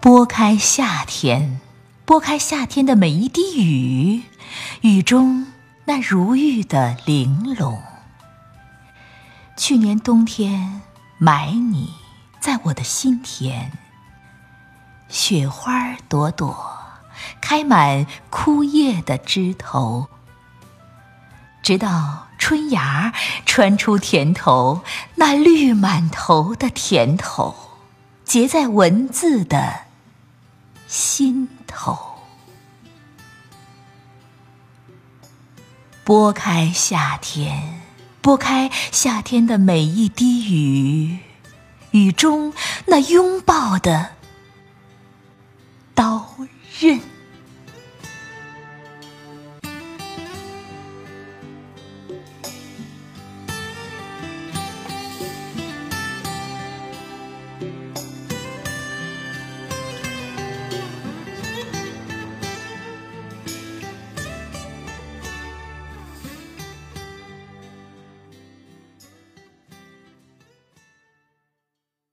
拨开夏天，拨开夏天的每一滴雨，雨中那如玉的玲珑。去年冬天埋你在我的心田，雪花朵朵开满枯叶的枝头。直到春芽穿出甜头，那绿满头的甜头结在文字的心头。拨开夏天，拨开夏天的每一滴雨，雨中那拥抱的刀刃。